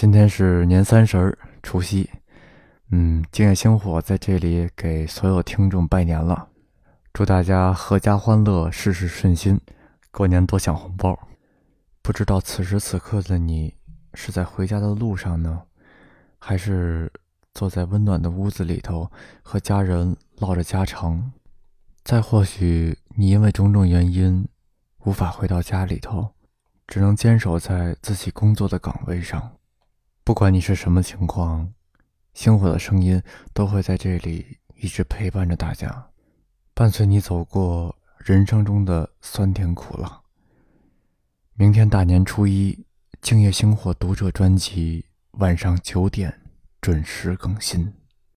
今天是年三十儿，除夕。嗯，今夜星火在这里给所有听众拜年了，祝大家阖家欢乐，事事顺心，过年多抢红包。不知道此时此刻的你是在回家的路上呢，还是坐在温暖的屋子里头和家人唠着家常？再或许你因为种种原因无法回到家里头，只能坚守在自己工作的岗位上。不管你是什么情况，星火的声音都会在这里一直陪伴着大家，伴随你走过人生中的酸甜苦辣。明天大年初一，静夜星火读者专辑晚上九点准时更新。